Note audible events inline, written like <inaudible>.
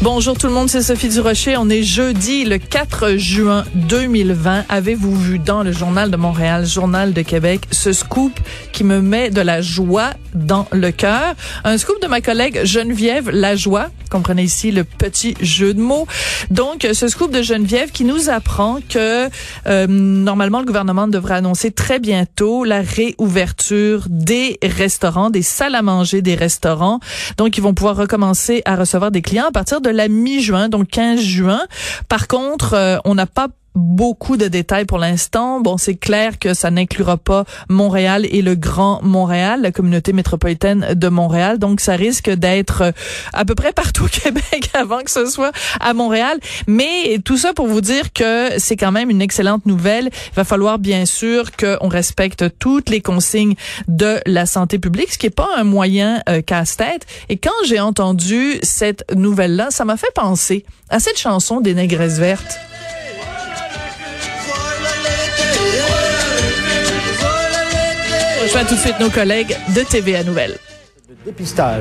Bonjour tout le monde, c'est Sophie Durocher. On est jeudi le 4 juin 2020. Avez-vous vu dans le Journal de Montréal, Journal de Québec, ce scoop qui me met de la joie dans le cœur? Un scoop de ma collègue Geneviève Lajoie. Comprenez ici le petit jeu de mots. Donc, ce scoop de Geneviève qui nous apprend que euh, normalement le gouvernement devrait annoncer très bientôt la réouverture des restaurants, des salles à manger des restaurants. Donc, ils vont pouvoir recommencer à recevoir des clients à partir de la mi-juin, donc 15 juin. Par contre, euh, on n'a pas beaucoup de détails pour l'instant. Bon, c'est clair que ça n'inclura pas Montréal et le Grand Montréal, la communauté métropolitaine de Montréal. Donc, ça risque d'être euh, à peu près partout au <laughs> Québec avant que ce soit à Montréal. Mais tout ça pour vous dire que c'est quand même une excellente nouvelle. Il va falloir bien sûr qu'on respecte toutes les consignes de la santé publique, ce qui est pas un moyen euh, casse-tête. Et quand j'ai entendu cette nouvelle-là, ça m'a fait penser à cette chanson des Négresses vertes. Rejoins tout de suite nos collègues de TVA dépistage.